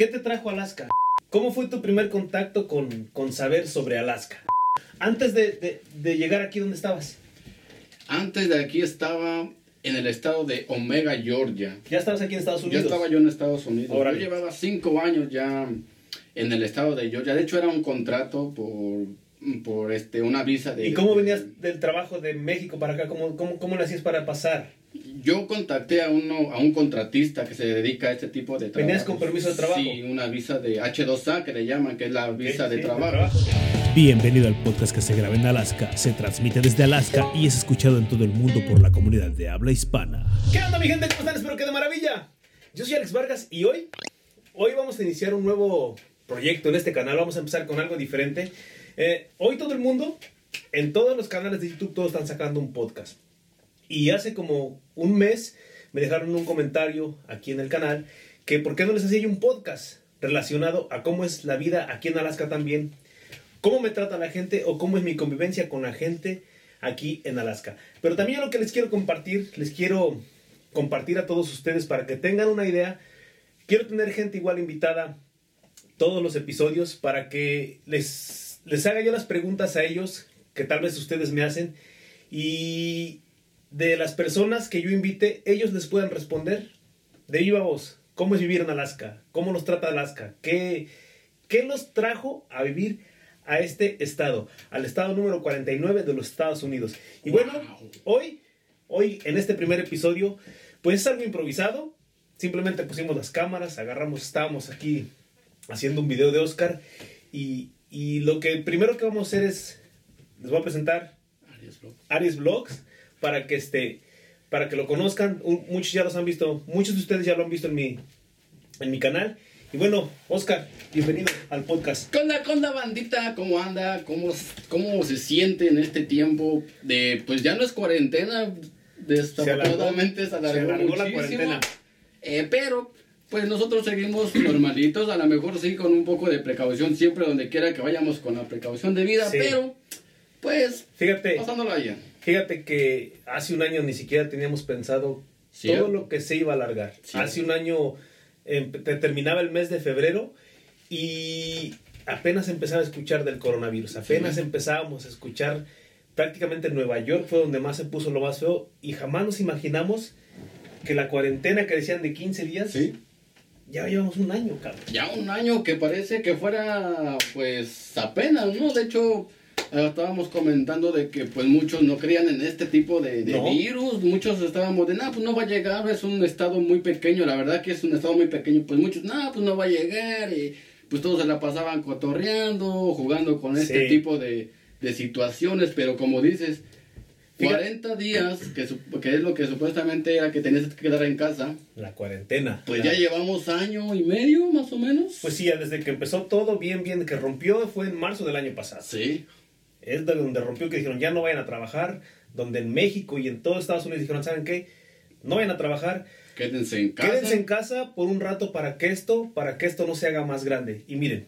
¿qué te trajo Alaska? ¿Cómo fue tu primer contacto con, con saber sobre Alaska? Antes de, de- de llegar aquí, ¿dónde estabas? Antes de aquí estaba en el estado de Omega, Georgia. Ya estabas aquí en Estados Ya Unidos. estaba yo en Estados Unidos. Yo llevaba cinco años ya en el estado de Georgia. De hecho, era un contrato por, por este, una visa de... ¿Y cómo venías del trabajo de México para acá? ¿Cómo, cómo, cómo le hacías para pasar? Yo contacté a uno a un contratista que se dedica a este tipo de trabajo. ¿Venías con permiso de trabajo? Sí, una visa de H2A que le llaman, que es la visa de sí, trabajo. Bienvenido al podcast que se graba en Alaska, se transmite desde Alaska y es escuchado en todo el mundo por la comunidad de habla hispana. ¿Qué onda mi gente? ¿Cómo están? Espero que de maravilla. Yo soy Alex Vargas y hoy, hoy vamos a iniciar un nuevo proyecto en este canal. Vamos a empezar con algo diferente. Eh, hoy todo el mundo, en todos los canales de YouTube, todos están sacando un podcast. Y hace como un mes me dejaron un comentario aquí en el canal que por qué no les hacía yo un podcast relacionado a cómo es la vida aquí en Alaska también, cómo me trata la gente o cómo es mi convivencia con la gente aquí en Alaska. Pero también lo que les quiero compartir, les quiero compartir a todos ustedes para que tengan una idea. Quiero tener gente igual invitada todos los episodios para que les, les haga yo las preguntas a ellos que tal vez ustedes me hacen y de las personas que yo invite, ellos les puedan responder de viva voz. ¿Cómo es vivir en Alaska? ¿Cómo nos trata Alaska? ¿Qué, qué los trajo a vivir a este estado? Al estado número 49 de los Estados Unidos. Y bueno, hoy, hoy en este primer episodio, pues es algo improvisado. Simplemente pusimos las cámaras, agarramos, estábamos aquí haciendo un video de Oscar. Y, y lo que primero que vamos a hacer es, les voy a presentar Arias Block. Aries Vlogs para que este para que lo conozcan Un- muchos ya los han visto muchos de ustedes ya lo han visto en mi en mi canal y bueno Oscar bienvenido al podcast ¿Qué onda, qué onda, bandita? ¿Cómo anda? ¿Cómo, ¿Cómo se siente en este tiempo de, pues ya no es cuarentena, desafortunadamente se alargó, se alargó la cuarentena Eh, pero, pues nosotros seguimos normalitos, a lo mejor sí con un poco de precaución, siempre donde quiera que vayamos con la precaución de vida, Sí. pero, pues, fíjate pasándola bien. Fíjate que hace un año ni siquiera teníamos pensado todo lo que se iba a alargar. Hace un año te- terminaba el mes de febrero y apenas empezaba a escuchar del coronavirus apenas Sí. empezábamos a escuchar prácticamente en Nueva York fue donde más se puso lo más feo y jamás nos imaginamos que la cuarentena que decían de 15 días ya llevamos un año cabrón. Ya un año que parece que fuera, pues, apenas, ¿no? De hecho, eh, estábamos comentando de que, pues, muchos no creían en este tipo de, de No. virus. Muchos estábamos de, nah, pues no va a llegar, es un estado muy pequeño. La verdad que es un estado muy pequeño. Pues muchos, nah, pues no va a llegar. Y pues todos se la pasaban cotorreando, jugando con este Sí. tipo de, de situaciones. Pero como dices, Fíjate- 40 días, que, es lo que supuestamente era que tenías que quedar en casa. la cuarentena Pues ya llevamos año y medio, más o menos. pues sí ya desde que empezó todo bien bien que rompió fue en marzo del año pasado Sí. Es de donde rompió que dijeron ya no vayan a trabajar, donde en México y en todo Estados Unidos dijeron, ¿saben qué? No vayan a trabajar, Quédense en casa. quédense en casa por un rato para que esto, para que esto no se haga más grande. Y miren,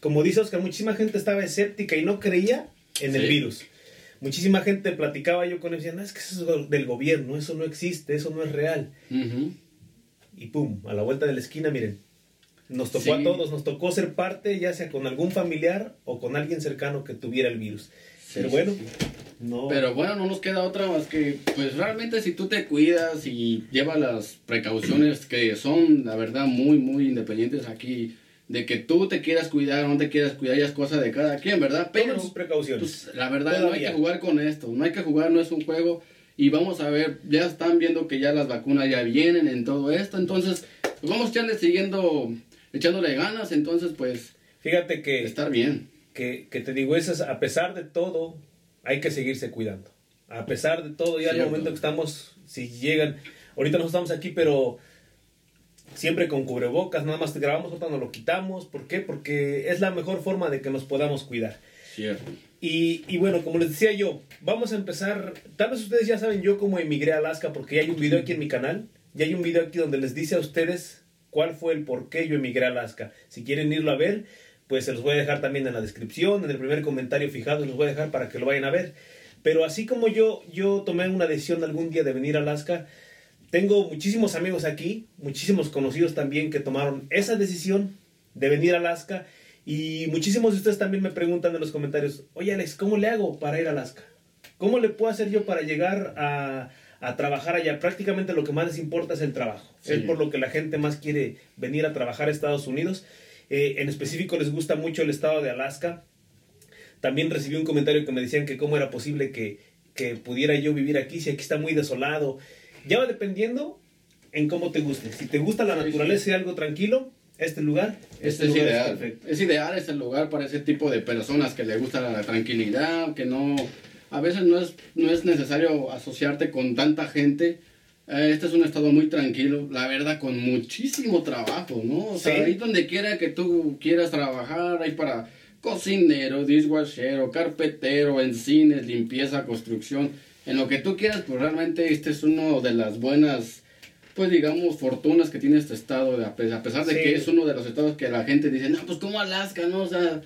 como dice Oscar, muchísima gente estaba escéptica y no creía en el virus. Muchísima gente platicaba yo con ellos, decían, no, es que eso es del gobierno, eso no existe, eso no es real. Y pum, a la vuelta de la esquina, miren, nos tocó a todos, nos tocó ser parte, ya sea con algún familiar o con alguien cercano que tuviera el virus. Sí, Pero bueno, sí. no. Pero bueno, no nos queda otra más que, pues realmente si tú te cuidas y llevas las precauciones que son, la verdad, muy, muy independientes aquí, de que tú te quieras cuidar o no te quieras cuidar, ya es cosa de cada quien, ¿verdad? Pero, Tomen sus precauciones. pues, la verdad, no hay que jugar con esto, no hay que jugar, no es un juego. Y vamos a ver, ya están viendo que ya las vacunas ya vienen en todo esto, entonces pues, vamos a echarle siguiendo, echándole ganas, entonces pues Fíjate que, estar bien. que, que te digo, eso es, a pesar de todo, hay que seguirse cuidando. A pesar de todo, ya al momento que estamos, si llegan, ahorita no estamos aquí, pero siempre con cubrebocas, nada más te grabamos, ahorita nos lo quitamos. ¿Por qué? Porque es la mejor forma de que nos podamos cuidar. Cierto. Y, y bueno, como les decía yo, vamos a empezar. Tal vez ustedes ya saben yo cómo emigré a Alaska, porque ya hay un video aquí en mi canal. Ya hay un video aquí donde les dice a ustedes cuál fue el por qué yo emigré a Alaska. Si quieren irlo a ver, pues se los voy a dejar también en la descripción, en el primer comentario fijado, los voy a dejar para que lo vayan a ver. Pero así como yo, yo tomé una decisión algún día de venir a Alaska, tengo muchísimos amigos aquí, muchísimos conocidos también que tomaron esa decisión de venir a Alaska. Y muchísimos de ustedes también me preguntan en los comentarios, oye Alex, ¿cómo le hago para ir a Alaska? ¿Cómo le puedo hacer yo para llegar a, a trabajar allá? Prácticamente lo que más les importa es el trabajo. Sí. Es por lo que la gente más quiere venir a trabajar a Estados Unidos. Eh, en específico les gusta mucho el estado de Alaska. También recibí un comentario que me decían que cómo era posible que, que pudiera yo vivir aquí si aquí está muy desolado. Ya va dependiendo en cómo te guste. Si te gusta la naturaleza y algo tranquilo, este lugar, Este es lugar ideal. perfecto. Es ideal, es el lugar para ese tipo de personas que le gusta la tranquilidad, que no... A veces no es, no es necesario asociarte con tanta gente. Eh, Este es un estado muy tranquilo, la verdad, con muchísimo trabajo, ¿no? O sea, Sí. ahí donde quiera que tú quieras trabajar, hay para cocinero, dishwashero, carpetero, en cines, limpieza, construcción, en lo que tú quieras, pues realmente este es uno de las buenas, pues digamos, fortunas que tiene este estado, a pesar de Sí. que es uno de los estados que la gente dice, no, pues como Alaska, ¿no? O sea,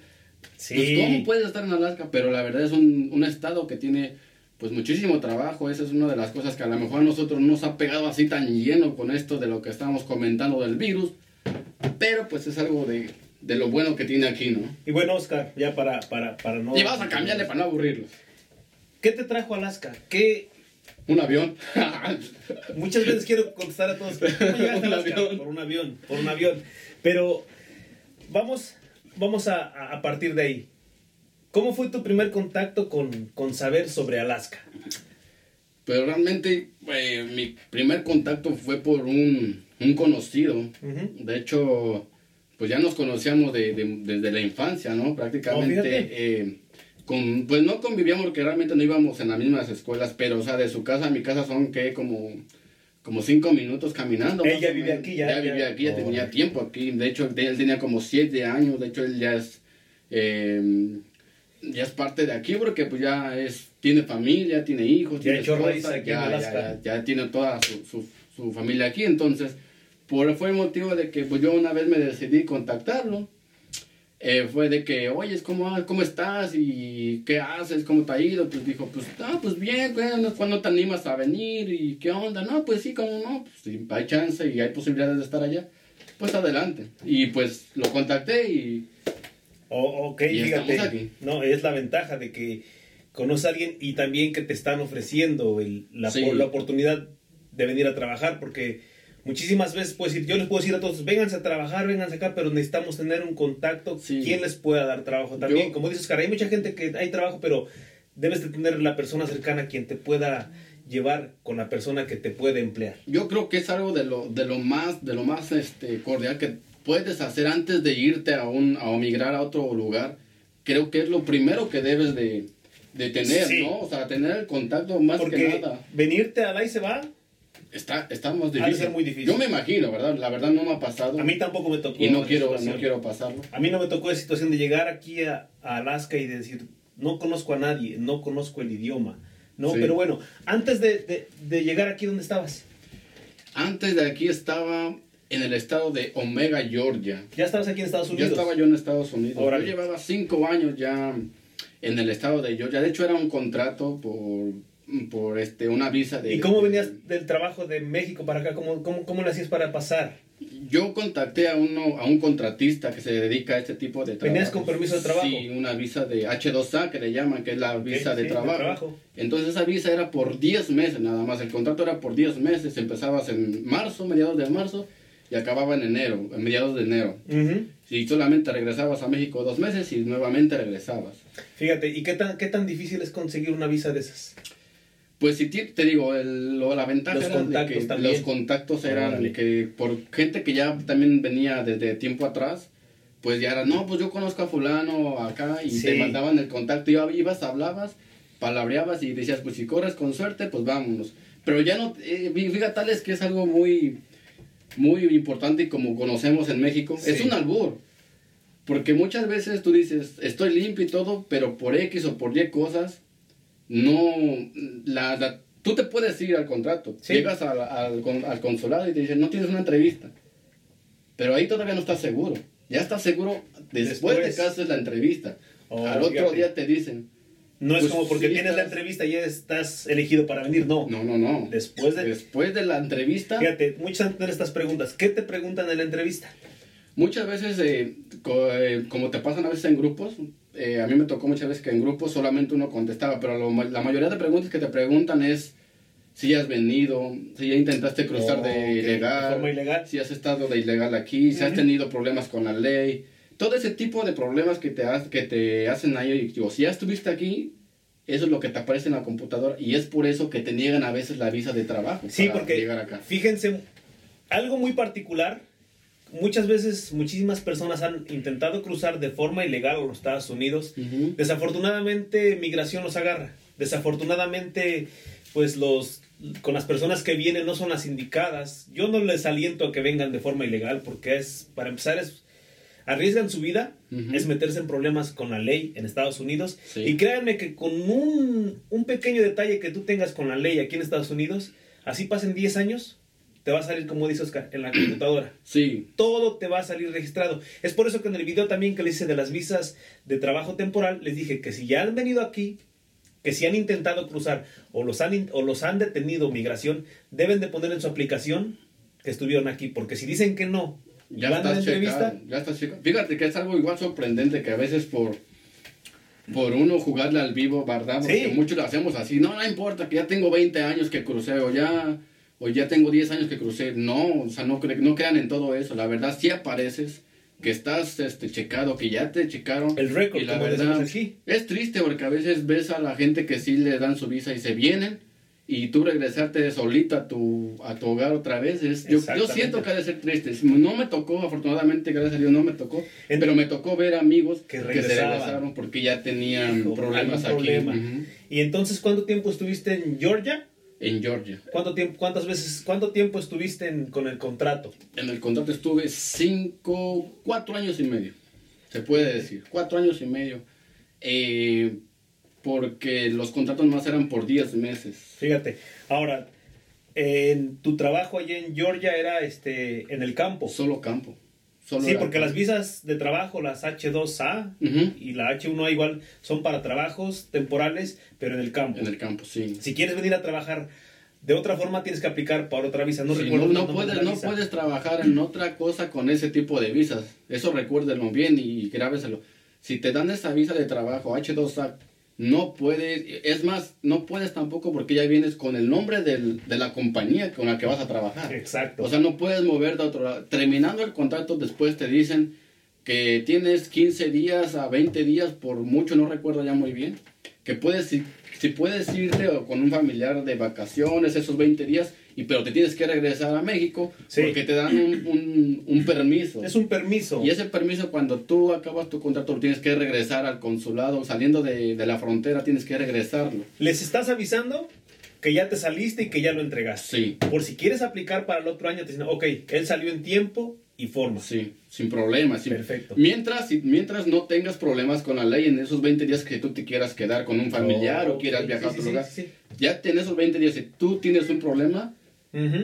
Sí. pues cómo puedes estar en Alaska, pero la verdad es un, un estado que tiene pues muchísimo trabajo, esa es una de las cosas que a lo mejor a nosotros no nos ha pegado así tan lleno con esto de lo que estábamos comentando del virus, pero pues es algo de, de lo bueno que tiene aquí, ¿no? Y bueno, Oscar, ya para, para, para no... Y vamos a cambiarle para no aburrirlos. ¿Qué te trajo Alaska? ¿Qué... Un avión. Muchas veces quiero contestar a todos, ¿cómo llegaste a Alaska? Por un avión, por un avión. Pero vamos, vamos a, a- partir de ahí. ¿Cómo fue tu primer contacto con, con saber sobre Alaska? Pero realmente eh, mi primer contacto fue por un, un conocido. De hecho, pues ya nos conocíamos de- de- desde la infancia, ¿no? Oh, Prácticamente. fíjate. eh, con, pues no convivíamos porque realmente no íbamos en las mismas escuelas, pero o sea, de su casa a mi casa son que como, como cinco minutos caminando. Él ya menos. aquí, ya- Ya, vivía aquí, ya Oh, tenía tiempo aquí. De hecho, él tenía como siete años, de hecho él ya es... eh, ya es parte de aquí porque pues ya es tiene familia, tiene hijos, Ya tiene esposa, ya, ya- ya tiene toda su, su, su familia aquí, entonces por fue el motivo de que pues yo una vez me decidí contactarlo. Eh, fue de que, oye, ¿cómo, ¿cómo estás? ¿Y qué haces? ¿Cómo te ha ido? Pues dijo, pues, ah, pues bien, ¿cuándo te animas a venir? ¿Y qué onda? No, pues sí, ¿cómo no? Pues si hay chance y hay posibilidades de estar allá, pues adelante. Y pues lo contacté y Oh, ok, Y fíjate. aquí. No, es la ventaja de que conoces a alguien y también que te están ofreciendo el- la, Sí. la oportunidad de venir a trabajar, porque muchísimas veces puedes decir, yo les puedo decir a todos, vénganse a trabajar, vénganse acá, pero necesitamos tener un contacto, Sí. quien les pueda dar trabajo también. Yo- Como dices, cara, hay mucha gente que hay trabajo, pero debes de tener la persona cercana quien te pueda llevar con la persona que te puede emplear. yo creo que es algo de lo, de lo más, de lo más este, cordial que puedes hacer antes de irte a, un, a migrar a otro lugar. Creo que es lo primero que debes de, de tener, Sí. ¿no? O sea, tener el contacto más que nada. venirte a la y se va, Está, está más de difícil. ser muy difícil. Yo me imagino, ¿verdad? La verdad no me ha pasado. a mí tampoco me tocó. y no quiero, situación. no quiero pasarlo. A mí no me tocó esa situación de llegar aquí a, a Alaska y de decir, no conozco a nadie, no conozco el idioma. No, Sí. pero bueno, antes de, de- de llegar aquí, ¿dónde estabas? Antes de aquí estaba en el estado de Omega, Georgia. Ya estabas aquí en Estados Ya Unidos. estaba yo en Estados Unidos. Yo llevaba cinco años ya en el estado de Georgia. De hecho, era un contrato por, por este, una visa de... ¿Y cómo venías del trabajo de México para acá? ¿Cómo, cómo, cómo le hacías para pasar? Yo contacté a uno a un contratista que se dedica a este tipo de trabajo. ¿Venías con permiso de trabajo? Sí, una visa de H2A que le llaman, que es la visa de, sí, trabajo. trabajo. Entonces esa visa era por 10 meses nada más. El contrato era por 10 meses. Empezabas en marzo, mediados de marzo, y acababa en enero, en mediados de enero. Y solamente regresabas a México dos meses y nuevamente regresabas. Fíjate, ¿y qué tan, qué tan difícil es conseguir una visa de esas? Pues si te digo, el- lo- la ventaja Los era de contactos que también. los contactos eran Órale. que por gente que ya también venía desde tiempo atrás, pues ya era, no, pues yo conozco a fulano acá y Sí. te mandaban el contacto, y ibas, hablabas, palabreabas y decías, pues si corres con suerte, pues vámonos. Pero ya no, eh, fíjate, tal es que es algo muy, muy importante y como conocemos en México, Sí. es un albur. Porque muchas veces tú dices, estoy limpio y todo, pero por X o por Y cosas, no, la, la- tú te puedes ir al contrato. Sí. Llegas al, al, con- al consulado y te dicen, no tienes una entrevista. Pero ahí todavía no estás seguro. Ya estás seguro después, Después. de que haces la entrevista. Oh, al otro fíjate. día te dicen, No es Pues como porque sí, tienes la entrevista y ya estás elegido para venir, no. no, no, no. Después de... Después de la entrevista, Fíjate, muchos han de estas preguntas. ¿Qué te preguntan en la entrevista? Muchas veces, eh, eh, como te pasan a veces en grupos, eh, a mí me tocó muchas veces que en grupos solamente uno contestaba, pero lo la mayoría de preguntas que te preguntan es si ya has venido, si ya intentaste cruzar Oh, de ilegal, de forma ilegal. si has estado de ilegal aquí, si has tenido problemas con la ley, todo ese tipo de problemas que te, ha- que te hacen ahí, o si ya estuviste aquí, eso es lo que te aparece en la computadora y es por eso que te niegan a veces la visa de trabajo Sí, para porque llegar acá. fíjense, algo muy particular, muchas veces muchísimas personas han intentado cruzar de forma ilegal a los Estados Unidos. Desafortunadamente migración los agarra. Desafortunadamente, pues los con las personas que vienen no son las indicadas. Yo no les aliento a que vengan de forma ilegal porque es, para empezar, es arriesgan su vida, es meterse en problemas con la ley en Estados Unidos. Sí. Y créanme que con un, un pequeño detalle que tú tengas con la ley aquí en Estados Unidos, así pasen 10 años, te va a salir, como dice Oscar, en la computadora. Sí, Todo te va a salir registrado. Es por eso que en el video también que les hice de las visas de trabajo temporal, les dije que si ya han venido aquí, que si han intentado cruzar o los han, o los han detenido migración, deben de poner en su aplicación que estuvieron aquí. Porque si dicen que no, Ya van checado, ya checado. Fíjate que es algo igual sorprendente que a veces por por uno jugarle al vivo, ¿verdad? Porque Sí. muchos lo hacemos así. No, no importa que ya tengo 20 años que crucé o ya o ya tengo 10 años que crucé. No, o sea, no, cre- no crean en todo eso. La verdad sí apareces que estás este checado, que ya te checaron. el récord, y la verdad aquí. es triste porque a veces ves a la gente que sí le dan su visa y se vienen y tú regresarte solito a tu, a tu hogar otra vez. Es, yo, yo siento que ha de ser triste. No me tocó, afortunadamente, gracias a Dios, no me tocó. En- pero me tocó ver amigos Que que, se regresaron porque ya tenían Hijo, problemas aquí problema. ujú, Y entonces, ¿cuánto tiempo estuviste en Georgia? En Georgia. ¿Cuánto tiempo, ¿Cuántas veces, cuánto tiempo estuviste en- con el contrato? En el contrato estuve cinco, cuatro años y medio, se puede decir, cuatro años y medio. Eh, porque los contratos más eran por 10 meses. Fíjate, ahora, en tu trabajo allá en Georgia era este en el campo. Solo campo. Solo Sí, porque las visas de trabajo, las H2A Ujú, y la H1A igual, son para trabajos temporales, pero en el campo. En el campo, sí. Si quieres venir a trabajar de otra forma, tienes que aplicar para otra visa. No Sí, recuerdo no, no puedes, no visa. puedes trabajar en otra cosa con ese tipo de visas. Eso recuérdenlo bien y grábeselo. Si te dan esa visa de trabajo H2A, no puedes, es más, no puedes tampoco porque ya vienes con el nombre del- de la compañía con la que vas a trabajar. Exacto. O sea, no puedes mover de otro lado. Terminando el contrato, después te dicen que tienes 15 días a 20 días, por mucho, no recuerdo ya muy bien, que puedes, ir- si puedes irte con un familiar de vacaciones esos 20 días, y pero te tienes que regresar a México Sí. porque te dan un, un- un permiso. es un permiso. Y ese permiso cuando tú acabas tu contrato tienes que regresar al consulado, saliendo de, de la frontera tienes que regresarlo. Les estás avisando que ya te saliste y que ya lo entregaste. Sí, Por si quieres aplicar para el otro año, te dicen, ok, él salió en tiempo y forma. sí, sin problemas. sin- Perfecto. Mientras, mientras no tengas problemas con la ley en esos 20 días que tú te quieras quedar con un familiar o Ok, quieras viajar a sí, otro sí, lugar, ya en esos 20 días, si tú tienes un problema,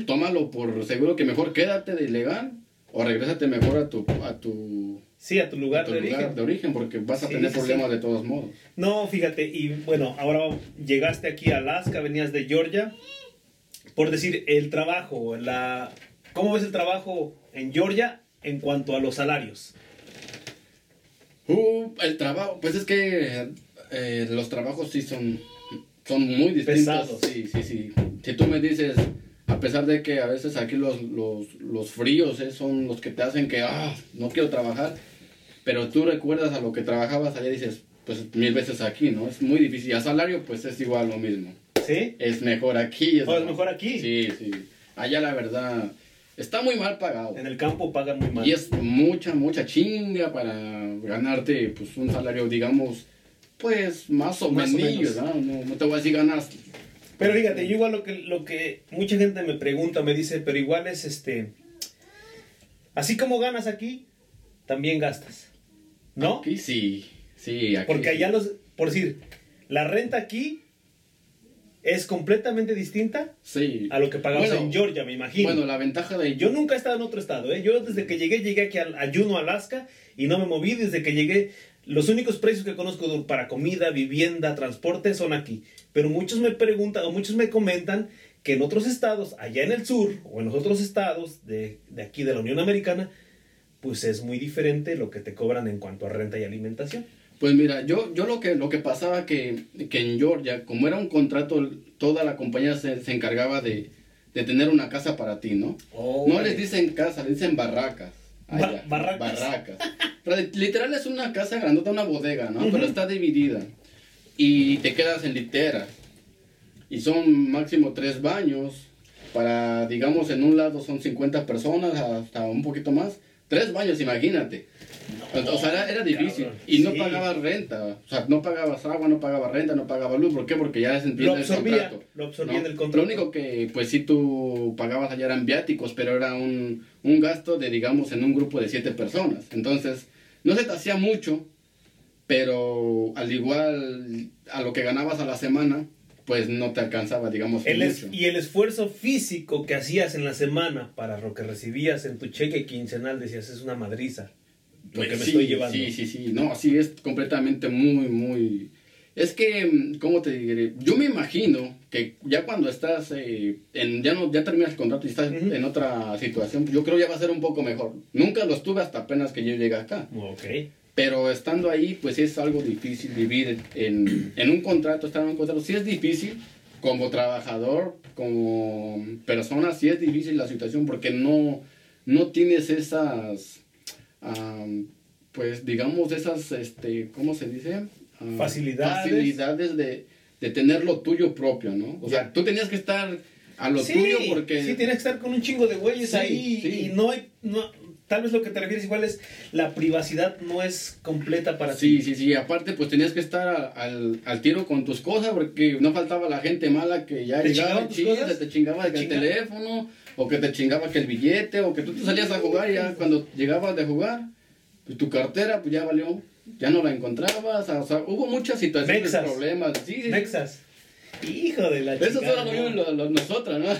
Tómalo por seguro que mejor quédate de ilegal o regrésate mejor a tu, a tu, Sí, a tu a lugar tu de lugar origen. de origen porque vas a Sí, tener problemas sí. de todos modos. No, fíjate, y bueno, ahora llegaste aquí a Alaska, venías de Georgia. Por decir, el trabajo, la... ¿cómo ves el trabajo en Georgia en cuanto a los salarios? Uh, el trabajo, pues es que eh, los trabajos sí son, son muy distintos. Pesados. Sí, sí, sí. Si tú me dices, a pesar de que a veces aquí los, los, los fríos eh, son los que te hacen que, ah, no quiero trabajar, pero tú recuerdas a lo que trabajabas allá y dices, pues mil veces aquí, ¿no? Es muy difícil. Y a salario, pues es igual lo mismo. ¿Sí? Es mejor aquí. Oh, es mejor aquí. Sí, sí. Allá la verdad está muy mal pagado. En el campo pagan muy mal. Y es mucha, mucha chinga para ganarte pues un salario, digamos, pues más o Más o menos, menos. ¿no? No, no te voy a decir ganas. Pero fíjate, yo igual lo que, lo que mucha gente me pregunta, me dice, pero igual es este... Así como ganas aquí, también gastas. ¿No? Aquí sí, sí, aquí Porque allá los... Por decir, la renta aquí es completamente distinta Sí. a lo que pagamos Bueno, en Georgia, me imagino. Bueno, la ventaja de Yo nunca he estado en otro estado, ¿eh? Yo desde que llegué, llegué aquí a, a Juneau, Alaska, y no me moví desde que llegué. Los únicos precios que conozco para comida, vivienda, transporte son aquí. Pero muchos me preguntan o muchos me comentan que en otros estados, allá en el sur o en los otros estados de, de aquí de la Unión Americana, pues es muy diferente lo que te cobran en cuanto a renta y alimentación. Pues mira, yo, yo lo que lo que pasaba que, que en Georgia, como era un contrato, toda la compañía se, se encargaba de, de tener una casa para ti, ¿no? Oh, no les dicen casa, les dicen barracas. Ba- barracas. Barracas. Pero literal es una casa grandota, una bodega, ¿no? Pero está dividida. Y te quedas en litera. Y son máximo tres baños. Para, digamos, en un lado son 50 personas, hasta un poquito más. Tres baños, imagínate. O sea, era, era difícil. cabrón, y no sí. pagabas renta. O sea, no pagabas agua, no pagabas renta, no pagabas luz. ¿Por qué? Porque ya se entiende el contrato. lo absorbía ¿no? en el contrato. Lo único que, pues sí, tú pagabas allá eran viáticos, pero era un, un gasto de, digamos, en un grupo de siete personas. Entonces, no se te hacía mucho, pero al igual a lo que ganabas a la semana, pues no te alcanzaba, digamos, El es- mucho. y el esfuerzo físico que hacías en la semana para lo que recibías en tu cheque quincenal, decías, es una madriza. Lo que me sí, estoy llevando. Sí, sí, sí. No, sí, es completamente muy, muy... Es que, ¿cómo te diré? Yo me imagino que ya cuando estás, eh, en, ya no ya terminas el contrato y estás Ujú. en otra situación, yo creo ya va a ser un poco mejor. Nunca lo estuve hasta apenas que yo llegué acá. Ok. Pero estando ahí, pues es algo difícil vivir en, en un contrato, estar en un contrato. Sí es difícil como trabajador, como persona, sí es difícil la situación porque no, no tienes esas, pues digamos, esas, este, ¿cómo se dice? Facilidades. Facilidades de, de tener lo tuyo propio, ¿no? O sea, tú tenías que estar a lo sí, tuyo porque... sí, tienes que estar con un chingo de güeyes Sí, ahí sí. y no hay... No, tal vez lo que te refieres igual es la privacidad no es completa para Sí, ti. sí, sí. Aparte, pues tenías que estar a- al, al tiro con tus cosas porque no faltaba la gente mala que ya ¿Te llegaba y tus chingas, cosas? te chingaba ¿Te que el teléfono o que te chingaba que el billete o que tú te salías a jugar y ya cuando llegabas de jugar, pues tu cartera pues ya valió, ya no la encontrabas. O sea, hubo muchas situaciones, Mexas. problemas. Sí, sí. Nexas. Hijo de la Eso solo lo vimos no. lo- lo- nosotros, ¿no?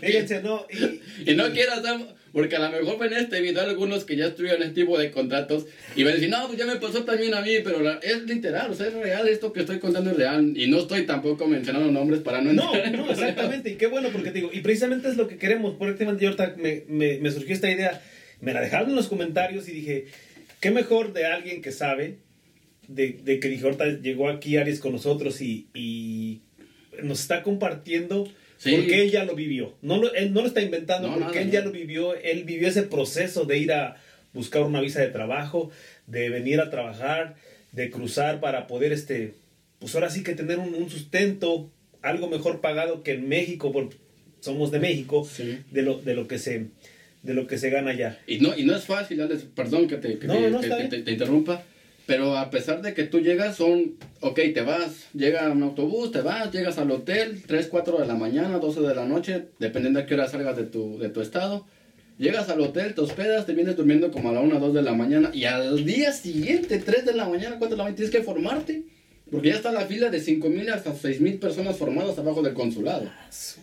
Fíjense, no. Y, y no quieras dar, porque a lo mejor ven este video algunos que ya estuvieron en este tipo de contratos y van a decir, no, pues ya me pasó también a mí, pero la- es literal, o sea, es real, esto que estoy contando es real. Y no estoy tampoco mencionando nombres para no No, no, exactamente. Y qué bueno, porque te digo, y precisamente es lo que queremos. Por últimamente, yo ahorita me, me, me surgió esta idea, me la dejaron en los comentarios y dije, qué mejor de alguien que sabe, de, de que dije, ahorita llegó aquí Aries con nosotros y, y nos está compartiendo Sí. porque él ya lo vivió. No lo, él no lo está inventando No, porque nada, él no. ya lo vivió. Él vivió ese proceso de ir a buscar una visa de trabajo, de venir a trabajar, de cruzar para poder, este, pues ahora sí que tener un, un sustento, algo mejor pagado que en México, porque somos de México, Sí. de lo, de lo que se de lo que se gana allá. Y no, y no es fácil, Alex, perdón que No, te interrumpa, pero a pesar de que tú llegas, son, ok, te vas, llega un autobús, te vas, llegas al hotel, 3, 4 de la mañana, 12 de la noche, dependiendo a qué hora salgas de tu, de tu estado. Llegas al hotel, te hospedas, te vienes durmiendo como a la 1, 2 de la mañana y al día siguiente, 3 de la mañana, 4 de la mañana, tienes que formarte. Porque ya está la fila de 5 mil hasta 6 mil personas formadas abajo del consulado.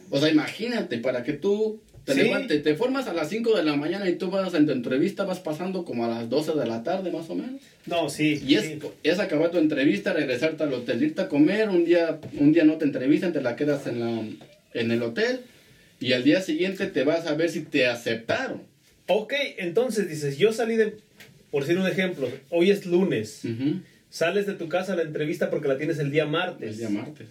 O sea, imagínate, para que tú te Sí. levantes, te formas a las 5 de la mañana y tú vas en tu entrevista, vas pasando como a las 12 de la tarde más o menos. No, sí. Y es, sí. es acabar tu entrevista, regresarte al hotel, irte a comer, un día, un día no te entrevistan, te la quedas en, la, en el hotel y al día siguiente te vas a ver si te aceptaron. Ok, entonces dices, yo salí de, por decir un ejemplo, hoy es lunes, sales de tu casa a la entrevista porque la tienes el día martes. El día martes.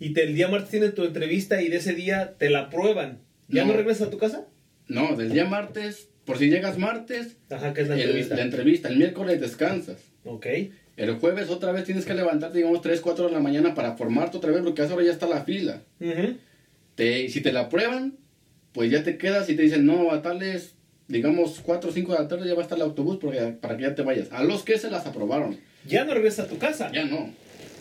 Y te, el día martes tienes tu entrevista y de ese día te la prueban. ¿Ya no, No. regresas a tu casa? No, del día martes, por si llegas martes, Ajá, que es la el- entrevista. la entrevista, el miércoles descansas. Ok. El jueves otra vez tienes que levantarte, digamos, 3, 4 de la mañana para formarte otra vez, porque a esa hora ya está la fila. Te, si te la prueban, pues ya te quedas y te dicen, no, a tales, digamos, 4 o 5 de la tarde ya va a estar el autobús porque, para que ya te vayas. A los que se las aprobaron, Ya no regresas a tu casa. ya no.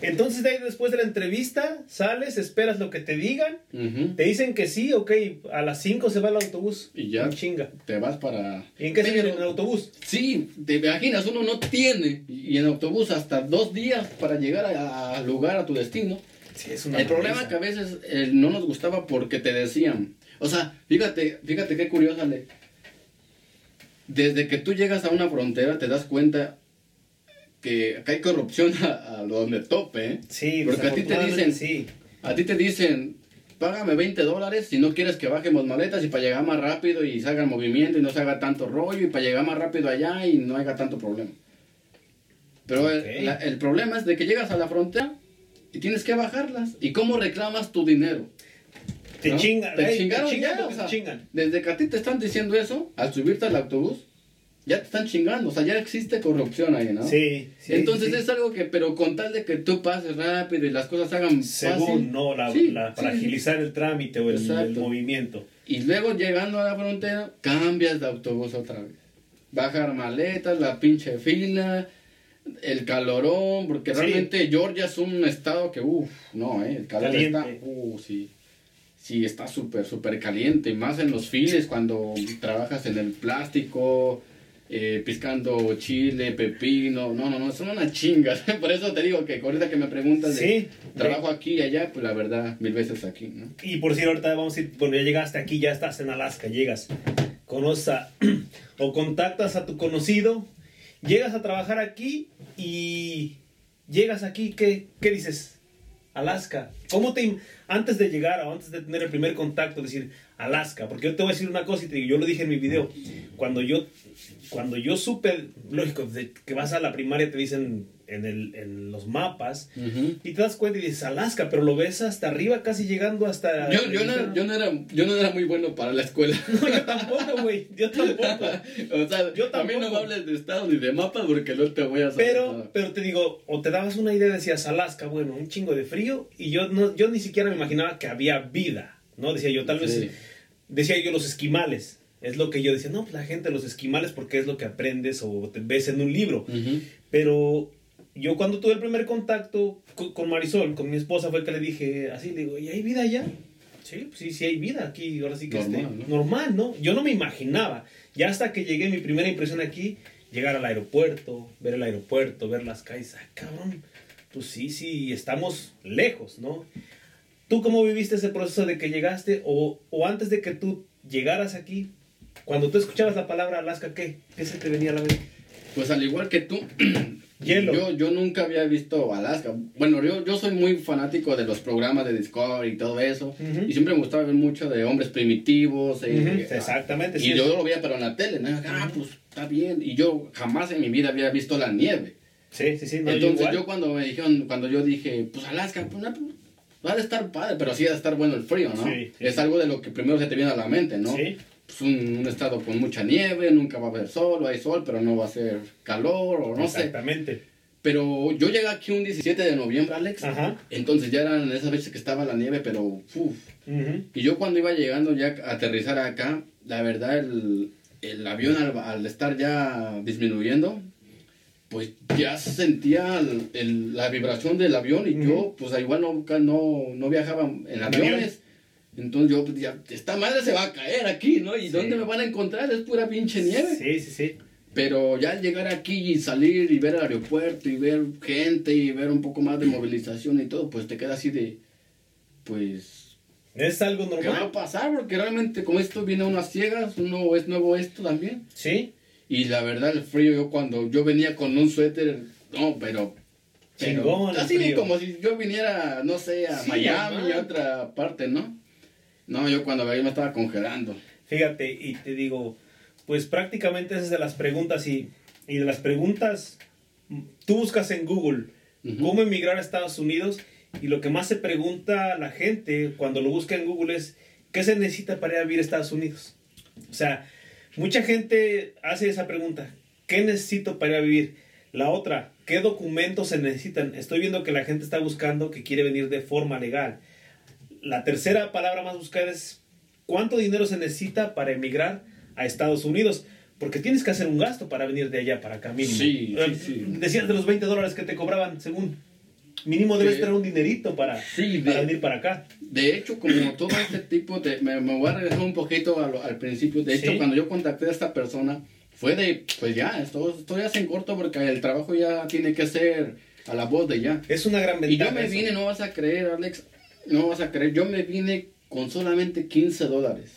Entonces de ahí después de la entrevista, sales, esperas lo que te digan. Te dicen que sí, ok, a las 5 se va el autobús. Y ya. Chinga. Te vas para... ¿Y en qué se Pero- viene en el autobús? Sí, te imaginas, uno no tiene, y en autobús hasta dos días para llegar a- al lugar, a tu destino. Sí, es El problema que a veces eh, no nos gustaba porque te decían, o sea, fíjate, fíjate qué curioso, Ale. Desde que tú llegas a una frontera te das cuenta que acá hay corrupción a, a donde tope, ¿eh? Sí, Porque a ti te dicen- Sí. A ti te dicen, págame 20 dólares si no quieres que bajemos maletas y para llegar más rápido y se haga el movimiento y no se haga tanto rollo y para llegar más rápido allá y no haya tanto problema. Pero el- Ok. la- el, problema es de que llegas a la frontera y tienes que bajarlas. ¿Y cómo reclamas tu dinero? Te ¿no? chingan. Te chingaron chingan ya, porque o sea, te chingan. Desde que a ti te están diciendo eso, al subirte al autobús, ya te están chingando. O sea, ya existe corrupción ahí, ¿no? Sí, sí. Entonces sí. es algo que, pero con tal de que tú pases rápido y las cosas se hagan Según, fácil. ¿no? La, Sí, la- sí, para sí. agilizar el trámite o el, movimiento. Y luego llegando a la frontera, cambias de autobús otra vez. Bajar maletas, la pinche fila, el calorón, porque realmente Georgia es un estado que, uff, no, eh, el calor Caliente. está, uh, sí. Sí, está súper, súper caliente, y más en los files cuando trabajas en el plástico, eh, piscando chile, pepino, no, no, no, son una chinga. Por eso te digo que ahorita que me preguntas de Sí. trabajo aquí y allá, pues la verdad, mil veces aquí, ¿no? Y por si ahorita vamos a ir, bueno, ya llegaste aquí, ya estás en Alaska, llegas, conoces a- o contactas a tu conocido, llegas a trabajar aquí y llegas aquí, ¿qué, qué dices? Alaska. ¿Cómo te, antes de llegar o antes de tener el primer contacto, decir Alaska? Porque yo te voy a decir una cosa y te digo, yo lo dije en mi video, cuando yo, cuando yo supe, lógico, de que vas a la primaria te dicen en, el, en los mapas, y te das cuenta y dices Alaska, pero lo ves hasta arriba, casi llegando hasta. Yo, yo, no, yo, no era, yo no era muy bueno para la escuela. No, yo tampoco, güey. Yo tampoco. o sea, Yo a mí no tampoco. me hables de estado ni de mapas porque no te voy a saber Pero, nada. pero te digo, o te dabas una idea, decías Alaska, bueno, un chingo de frío, y yo no, yo ni siquiera me imaginaba que había vida, ¿no? Decía yo, tal vez, decía yo los esquimales. Es lo que yo decía, no, pues la gente, los esquimales, porque es lo que aprendes o te ves en un libro. Pero yo cuando tuve el primer contacto co- con Marisol, con mi esposa, fue que le dije así, le digo, ¿y hay vida allá? Sí, pues sí, sí hay vida aquí, ahora sí que Normal, este, ¿no? normal, ¿no? Yo no me imaginaba. Ya hasta que llegué, mi primera impresión aquí, llegar al aeropuerto, ver el aeropuerto, ver las calles, ah, cabrón, pues sí, sí, estamos lejos, ¿no? ¿Tú cómo viviste ese proceso de que llegaste o, o antes de que tú llegaras aquí? Cuando tú escuchabas la palabra Alaska, ¿qué? ¿Qué se te venía a la mente? Pues al igual que tú, Hielo. Yo, yo nunca había visto Alaska. Bueno, yo, yo soy muy fanático de los programas de Discovery y todo eso. Y siempre me gustaba ver mucho de hombres primitivos. eh, Ujú, exactamente, Y sí. yo lo veía pero en la tele. ¿no? Ah, pues está bien. Y yo jamás en mi vida había visto la nieve. Sí, sí, sí. no, Entonces yo cuando me dijeron, cuando yo dije, pues Alaska, pues, no, pues, va a estar padre, pero sí va a estar bueno el frío, ¿no? Sí, sí. Es algo de lo que primero se te viene a la mente, ¿no? Sí. Pues un, un estado con mucha nieve, nunca va a haber sol, hay sol, pero no va a ser calor, o no sé. Exactamente. Pero yo llegué aquí un 17 de noviembre, Alex. Ajá. Entonces ya eran esas veces que estaba la nieve, pero uf. Ujú. Y yo cuando iba llegando ya a aterrizar acá, la verdad el, el avión al, al estar ya disminuyendo, pues ya se sentía el- el- la vibración del avión y yo pues igual no, no, no viajaba en aviones. Entonces yo pues, ya, esta madre se va a caer aquí, ¿no? ¿Y Sí. dónde me van a encontrar? Es pura pinche nieve. Sí, sí, sí. Pero ya al llegar aquí y salir y ver el aeropuerto y ver gente y ver un poco más de movilización y todo, pues te queda así de, pues, Es algo ¿qué va a normal. pasar? Porque realmente como esto viene a unas ciegas, uno es nuevo esto también. Sí. Y la verdad el frío, yo cuando yo venía con un suéter, no, pero... pero Chingón frío. como si yo viniera, no sé, a Sí, Miami, normal. a otra parte, ¿no? No, yo cuando veía me estaba congelando. Fíjate, y te digo, pues prácticamente esas de las preguntas y, y de las preguntas, mm, tú buscas en Google cómo emigrar a Estados Unidos y lo que más se pregunta la gente cuando lo busca en Google es, ¿qué se necesita para ir a vivir a Estados Unidos? O sea, mucha gente hace esa pregunta, ¿qué necesito para ir a vivir? La otra, ¿qué documentos se necesitan? Estoy viendo que la gente está buscando que quiere venir de forma legal. La tercera palabra más buscada es cuánto dinero se necesita para emigrar a Estados Unidos. Porque tienes que hacer un gasto para venir de allá para acá mínimo. Sí, Eh, sí, sí. Decías de los 20 dólares que te cobraban, según. Mínimo debes Sí. tener un dinerito para, Sí, de- para venir para acá. De hecho, como todo este tipo de... Me, me voy a regresar un poquito al principio. De hecho, Sí. cuando yo contacté a esta persona, fue de, pues ya, esto, esto ya se en corto porque el trabajo ya tiene que ser a la voz de ya. Es una gran Y yo ventaja. me eso. vine, no vas a creer, Alex, no vas a creer, yo me vine con solamente 15 dólares.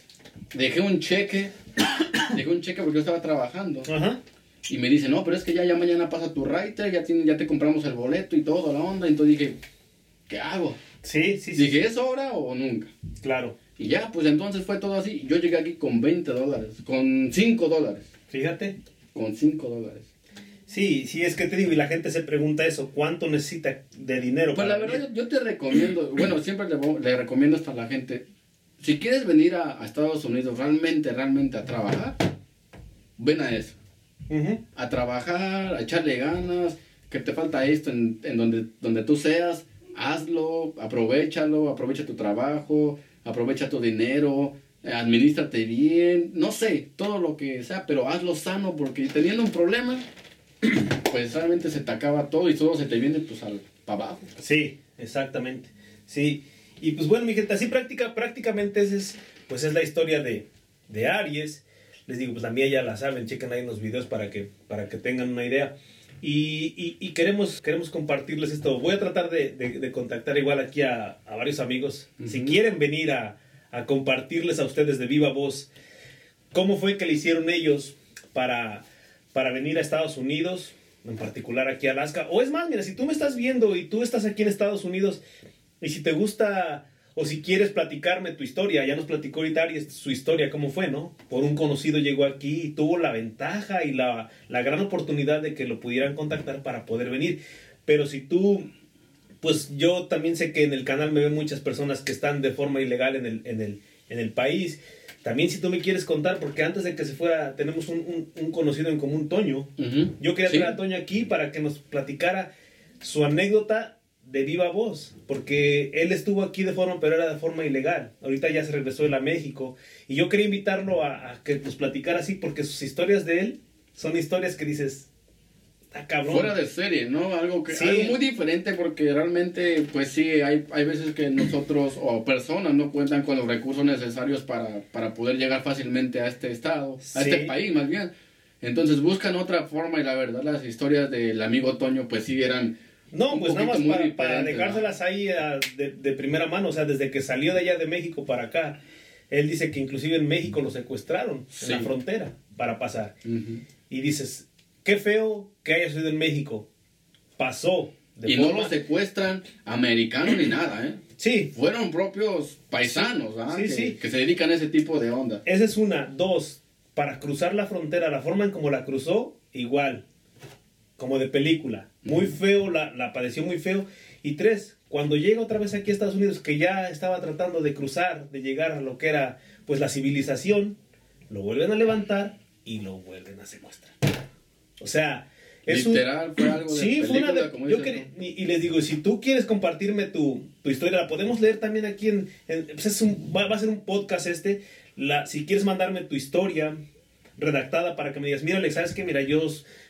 Dejé un cheque, dejé un cheque porque yo estaba trabajando. Ajá. Y me dice, no, pero es que ya, ya mañana pasa tu writer, ya, tiene, ya te compramos el boleto y todo, la onda. Entonces dije, ¿qué hago? Sí, sí, sí. Dije, ¿es ahora o nunca? Claro. Y ya, pues entonces fue todo así. Yo llegué aquí con 20 dólares, con 5 dólares, Fíjate. con 5 dólares. Sí, sí, es que te digo, y la gente se pregunta eso, ¿cuánto necesita de dinero? Pues para la verdad, yo, yo te recomiendo, bueno, siempre le, le recomiendo esto a la gente. Si quieres venir a, a Estados Unidos realmente, realmente a trabajar, ven a eso. Ujú. A trabajar, a echarle ganas, que te falta esto en, en donde, donde tú seas, hazlo, aprovechalo, aprovecha tu trabajo, aprovecha tu dinero, administrate bien, no sé, todo lo que sea, pero hazlo sano porque teniendo un problema, pues realmente se te acaba todo y todo se te viene pues al para abajo. Sí, exactamente. Sí. Y pues bueno, mi gente, así práctica, prácticamente esa es, pues es la historia de, de Aries. Les digo, pues la mía ya la saben, chequen ahí en los videos para que, para que tengan una idea. Y, y- y queremos, queremos compartirles esto. Voy a tratar de, de- de contactar igual aquí a, a varios amigos. Si quieren venir a, a compartirles a ustedes de viva voz cómo fue que le hicieron ellos para, para venir a Estados Unidos, en particular aquí a Alaska. O es más, mira, si tú me estás viendo y tú estás aquí en Estados Unidos y si te gusta o si quieres platicarme tu historia, ya nos platicó ahorita su historia, cómo fue, ¿no? Por un conocido llegó aquí y tuvo la ventaja y la, la gran oportunidad de que lo pudieran contactar para poder venir. Pero si tú pues yo también sé que en el canal me ven muchas personas que están de forma ilegal en el, en el, en el país. También si tú me quieres contar, porque antes de que se fuera, tenemos un, un- un conocido en común, Toño. Yo quería Sí. traer a Toño aquí para que nos platicara su anécdota de viva voz, porque él estuvo aquí de forma, pero era de forma ilegal. Ahorita ya se regresó él a México. Y yo quería invitarlo a, a que nos platicara así, porque sus historias de él son historias que dices, está cabrón. Fuera de serie, ¿no? Algo que Sí. algo muy diferente porque realmente, pues sí, hay, hay veces que nosotros o personas no cuentan con los recursos necesarios para, para poder llegar fácilmente a este estado, Sí. a este país más bien. Entonces buscan otra forma y la verdad las historias del amigo Toño pues sí eran... No, pues nada más para, para dejárselas ahí a- de, de primera mano, o sea, desde que salió de allá de México para acá, él dice que inclusive en México lo secuestraron Sí. en la frontera para pasar. ¿no? Ujú. Y dices, qué feo que haya sido en México. Pasó. De Y no los secuestran americanos ni nada, ¿eh? Sí, Fueron propios paisanos, ¿ah? Sí, que, sí. que se dedican a ese tipo de onda. esa es una. Dos, para cruzar la frontera, la forma en como la cruzó, igual. Como de película. Muy feo, la, la padeció muy feo. Y tres, cuando llega otra vez aquí a Estados Unidos, que ya estaba tratando de cruzar, de llegar a lo que era pues la civilización, lo vuelven a levantar y lo vuelven a secuestrar. O sea, es un- Literal, fue algo de Sí, fue una película, como yo dices, ¿no? y, y les digo, si tú quieres compartirme tu, tu historia, la podemos leer también aquí en... en- pues es un- va, va a ser un podcast este. La, si quieres mandarme tu historia redactada para que me digas, mira, Alex, ¿sabes qué? Mira, yo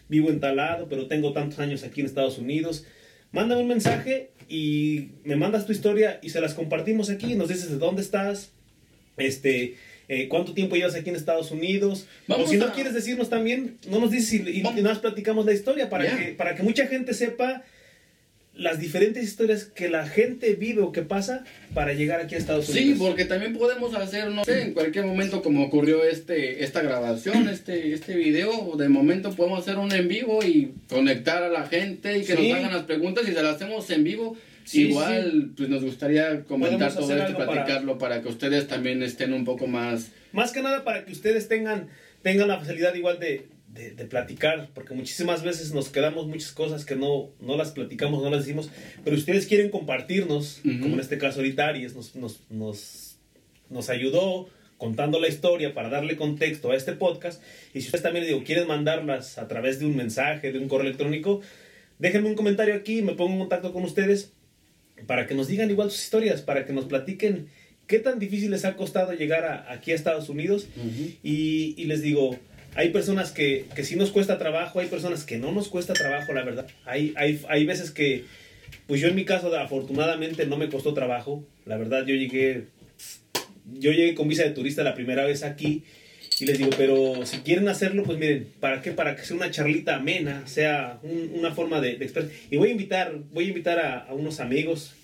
vivo en tal lado, pero tengo tantos años aquí en Estados Unidos. Mándame un mensaje y me mandas tu historia y se las compartimos aquí. Nos dices de dónde estás, este... eh, ¿Cuánto tiempo llevas aquí en Estados Unidos? Vamos o si no a- quieres decirnos también, no nos dices y, y- y más platicamos la historia para, Ya. que, para que mucha gente sepa las diferentes historias que la gente vive o que pasa para llegar aquí a Estados Sí, Unidos. porque también podemos hacer, no sé, en cualquier momento como ocurrió este, esta grabación, este, este video, de momento podemos hacer un en vivo y conectar a la gente y que Sí. nos hagan las preguntas y se las hacemos en vivo. Sí, Igual, pues nos gustaría comentar Podemos todo esto algo para- platicarlo para... que ustedes también estén un poco más... Más que nada para que ustedes tengan, tengan la facilidad igual de, de, de platicar, porque muchísimas veces nos quedamos muchas cosas que no, no las platicamos, no las decimos, pero ustedes quieren compartirnos, Ujú. como en este caso ahorita Aries nos, nos, nos, nos ayudó contando la historia para darle contexto a este podcast, y si ustedes también digo, quieren mandarlas a través de un mensaje, de un correo electrónico, déjenme un comentario aquí, me pongo en contacto con ustedes para que nos digan igual sus historias, para que nos platiquen qué tan difícil les ha costado llegar a- aquí a Estados Unidos. Y, y les digo, hay personas que, que sí nos cuesta trabajo, hay personas que no nos cuesta trabajo, la verdad. Hay, hay, hay veces que, pues yo en mi caso, afortunadamente no me costó trabajo. La verdad, yo llegué, yo llegué con visa de turista la primera vez aquí. Y les digo, pero si quieren hacerlo, pues miren, ¿para qué? Para que sea una charlita amena, sea un- una forma de, de. Y voy a invitar, voy a invitar a, a unos amigos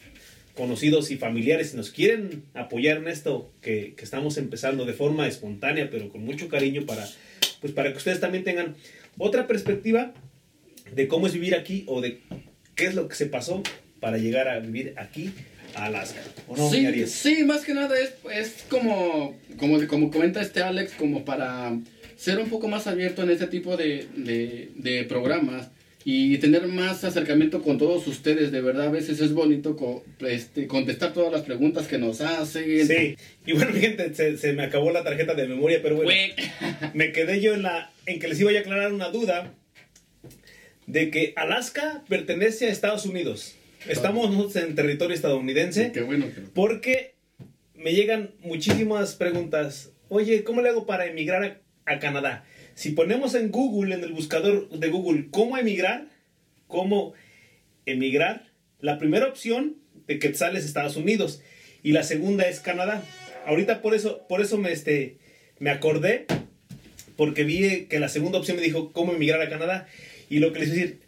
conocidos y familiares, si nos quieren apoyar en esto que, que estamos empezando de forma espontánea, pero con mucho cariño para, pues para que ustedes también tengan otra perspectiva de cómo es vivir aquí o de qué es lo que se pasó para llegar a vivir aquí Alaska. ¿O no, sí, sí, más que nada es, es como, como, como comenta este Alex, como para ser un poco más abierto en este tipo de, de, de programas y tener más acercamiento con todos ustedes. De verdad, a veces es bonito co- este, contestar todas las preguntas que nos hacen. Sí. Y bueno, mi gente, se, se me acabó la tarjeta de memoria, pero bueno. Me quedé yo en la en que les iba a aclarar una duda de que Alaska pertenece a Estados Unidos. Estamos nosotros en territorio estadounidense Qué bueno que... porque me llegan muchísimas preguntas. Oye, ¿cómo le hago para emigrar a, a Canadá? Si ponemos en Google, en el buscador de Google, ¿cómo emigrar? ¿Cómo emigrar? La primera opción de que te sale es Estados Unidos y la segunda es Canadá. Ahorita por eso, por eso me, este, me acordé porque vi que la segunda opción me dijo cómo emigrar a Canadá. Y lo que les voy a decir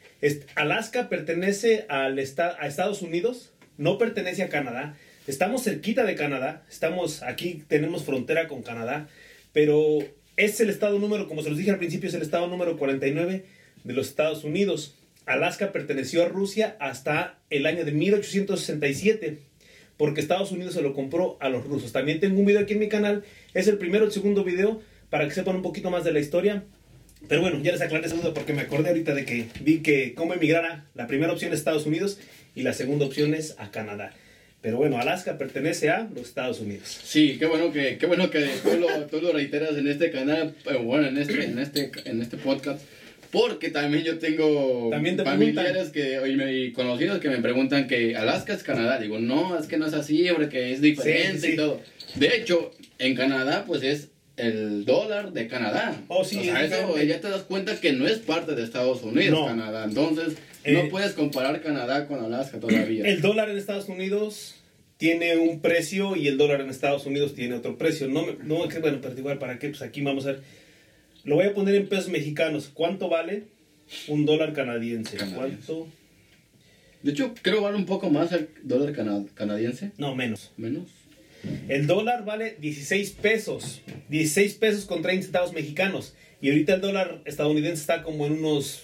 Alaska pertenece al a Estados Unidos, no pertenece a Canadá. Estamos cerquita de Canadá, estamos aquí, tenemos frontera con Canadá, pero es el estado número, como se los dije al principio, es el estado número 49 de los Estados Unidos. Alaska perteneció a Rusia hasta el año de 1867 porque Estados Unidos se lo compró a los rusos. También tengo un video aquí en mi canal, es el primero, el segundo video, para que sepan un poquito más de la historia. Pero bueno, ya les aclaré esa duda porque me acordé ahorita de que vi que cómo emigrara, la primera opción es Estados Unidos y la segunda opción es a Canadá. Pero bueno, Alaska pertenece a los Estados Unidos. Sí, qué bueno que, qué bueno que tú lo, tú lo reiteras en este canal, eh, bueno, en este, en este, en este podcast, porque también yo tengo También te familiares que, y, me- y conocidos que me preguntan que Alaska es Canadá. Digo, no, es que no es así, porque es diferente Sí, sí. y todo. De hecho, en Canadá, pues es el dólar de Canadá. Oh, sí, o sea, es eso diferente. ya te das cuenta que no es parte de Estados Unidos, No. Canadá. Entonces, Eh, no puedes comparar Canadá con Alaska todavía. El dólar en Estados Unidos tiene un precio y el dólar en Estados Unidos tiene otro precio. No, me- no que bueno, pero igual, ¿para qué? Pues aquí vamos a ver. Lo voy a poner en pesos mexicanos. ¿Cuánto vale un dólar canadiense? Canadiense. ¿Cuánto? De hecho, creo que vale un poco más el dólar cana- canadiense. No, menos. Menos. El dólar vale 16 pesos. 16 pesos con 30 centavos mexicanos. Y ahorita el dólar estadounidense está como en unos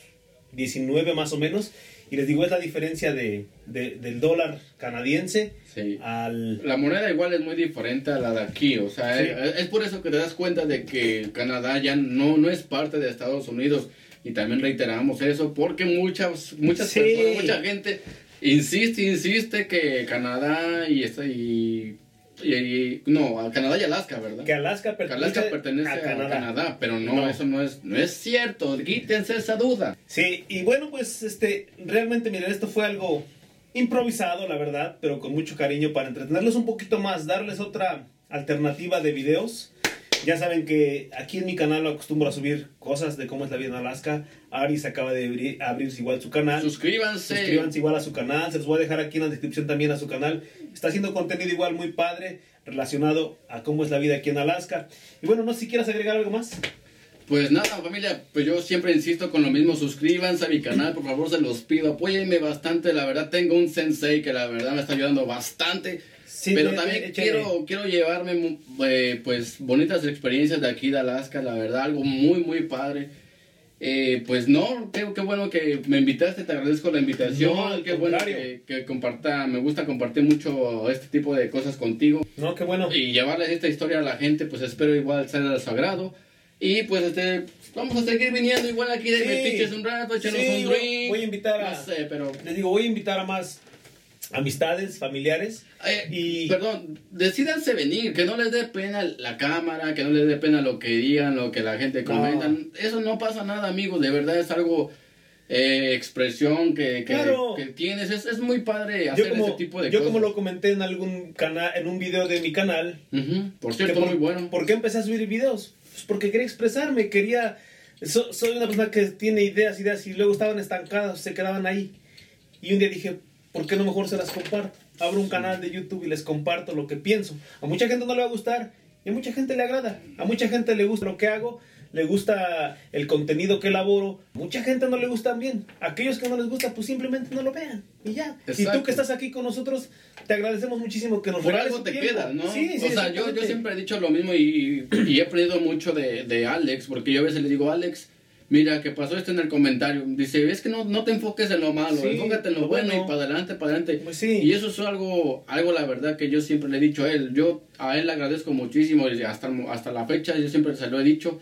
19 más o menos. Y les digo, es la diferencia de, de- del dólar canadiense Sí. al... La moneda igual es muy diferente a la de aquí, o sea, Sí. es, es por eso que te das cuenta de que Canadá ya no, no es parte de Estados Unidos y también reiteramos eso porque muchas muchas Sí. personas, mucha gente insiste, insiste que Canadá y esta y, y- y- no, a Canadá y Alaska, ¿verdad? Que Alaska pertenece, Alaska pertenece a Canadá. pero no, No. eso no es no es cierto, quítense esa duda. Sí, y bueno, pues este, realmente, miren, esto fue algo improvisado, la verdad, pero con mucho cariño para entretenerlos un poquito más, darles otra alternativa de videos. Ya saben que aquí en mi canal acostumbro a subir cosas de cómo es la vida en Alaska. Aris acaba de abrir, abrir igual su canal. Suscríbanse. Suscríbanse igual a su canal, se los voy a dejar aquí en la descripción también a su canal. Está haciendo contenido igual muy padre relacionado a cómo es la vida aquí en Alaska. Y bueno, no sé si quieras agregar algo más. Pues nada, familia, pues yo siempre insisto con lo mismo, suscríbanse a mi canal, por favor, se los pido, apóyenme bastante, la verdad tengo un sensei que la verdad me está ayudando bastante, Sí, pero también échale. quiero, quiero llevarme eh, pues bonitas experiencias de aquí de Alaska, la verdad, algo muy, muy padre. Eh, pues no, qué, qué bueno que me invitaste, te agradezco la invitación, No, qué bueno que, que comparta, me gusta compartir mucho este tipo de cosas contigo No, qué bueno. y llevarles esta historia a la gente, pues espero igual sea de su agrado. Y pues este, vamos a seguir viniendo igual aquí de Sí. Un rato, échenos Sí, un drink. voy a invitar a- No sé, pero... Les digo, voy a invitar a más amistades, familiares. Eh, Y- Perdón, decídanse venir, que no les dé pena la cámara, que no les dé pena lo que digan, lo que la gente No. comenta. Eso no pasa nada, amigos, de verdad es algo... eh, expresión que, que, Claro. que tienes es, es muy padre hacer Yo como, ese tipo de yo cosas como lo comenté en algún canal, en un video de mi canal, por cierto por, muy bueno ¿por qué empecé a subir videos? Pues porque quería expresarme, quería... so- soy una persona que tiene ideas, ideas y luego estaban estancadas, se quedaban ahí. Y un día dije, ¿por qué no mejor se las comparto? Abro un canal de YouTube y les comparto lo que pienso. A mucha gente no le va a gustar y a mucha gente le agrada. A mucha gente le gusta lo que hago, le gusta el contenido que elaboro. Mucha gente no le gusta bien. Aquellos que no les gusta, pues simplemente no lo vean y ya. Y tú Exacto. que estás aquí con nosotros, te agradecemos muchísimo que nos por algo te tiempo. queda, ¿no? Sí, sí, o sea, yo, yo siempre he dicho lo mismo y, y he aprendido mucho de, de Alex, porque yo a veces le digo, Alex, Mira, que pasó esto en el comentario. Dice, es que no, no te enfoques en lo malo, Sí, enfócate en lo, lo bueno, bueno. y para adelante, para adelante. Pues sí. Y eso es algo, algo la verdad que yo siempre le he dicho a él. Yo a él le agradezco muchísimo hasta, hasta la fecha yo siempre se lo he dicho.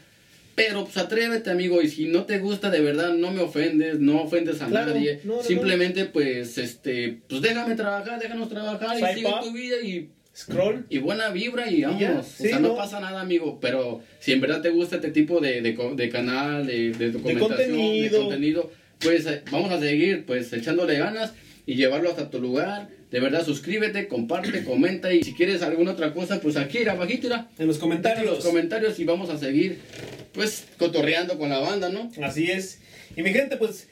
Pero pues atrévete, amigo, y si no te gusta de verdad, no me ofendes, no ofendes a Claro, nadie. no, no, Simplemente, pues, este, pues déjame trabajar, déjanos trabajar y sigue tu vida y Scroll. y buena vibra y ya, o sea, no, no. pasa nada, amigo. Pero si en verdad te gusta este tipo de, de, canal, de, de documentación, de contenido. contenido, pues eh, vamos a seguir pues echándole ganas y llevarlo hasta tu lugar. De verdad, suscríbete, comparte, comenta y si quieres alguna otra cosa, pues aquí, abajito, irá. En los En comentarios. los comentarios y vamos a seguir pues cotorreando con la banda, ¿no? Así es. Y mi gente, pues,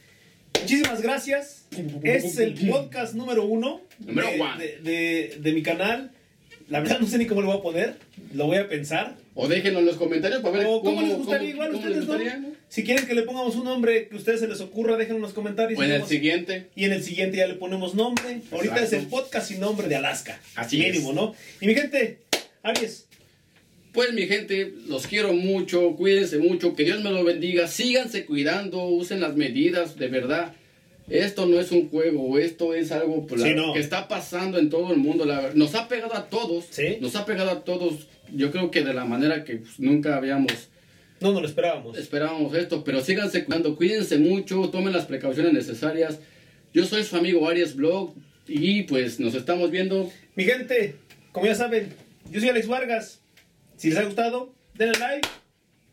muchísimas gracias. Es el podcast número uno Número de- de- de mi canal. La verdad no sé ni cómo lo voy a poner. Lo voy a pensar. O déjenlo en los comentarios para ver O cómo, les cómo- gustaría igual a cómo les ustedes, gustaría, ¿no? Si quieren que le pongamos un nombre que a ustedes se les ocurra, déjenlo en los comentarios. O en el siguiente. Y en el siguiente ya le ponemos nombre. Ahorita Exacto. es el podcast sin nombre de Alaska. Así Mínimo, es. ¿no? Y mi gente, Aries, Pues mi gente, los quiero mucho, cuídense mucho, que Dios me lo bendiga, síganse cuidando, usen las medidas, de verdad. Esto no es un juego, esto es algo Sí, no. que está pasando en todo el mundo. la nos ha pegado a todos, Sí. nos ha pegado a todos, yo creo que de la manera que pues, nunca habíamos no nos lo esperábamos. esperábamos esto, pero síganse cuidando, cuídense mucho, tomen las precauciones necesarias. Yo soy su amigo Arias Blog y pues nos estamos viendo. Mi gente, como ya saben, yo soy Alex Vargas. Si les ha gustado, denle like,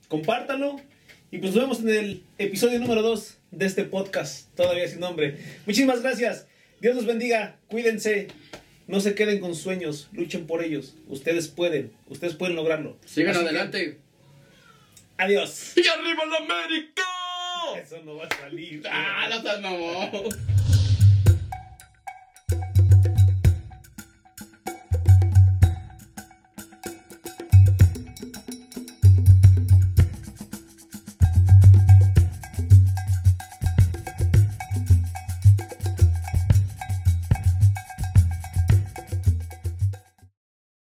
compártanlo. Y pues nos vemos en el episodio número 2 de este podcast, todavía sin nombre. Muchísimas gracias. Dios los bendiga. Cuídense. No se queden con sueños. Luchen por ellos. Ustedes pueden. Ustedes pueden lograrlo. Sigan Así que, adelante. adiós. ¡Y arriba la América! Eso no va a salir. ¡Ah, no seas mamón!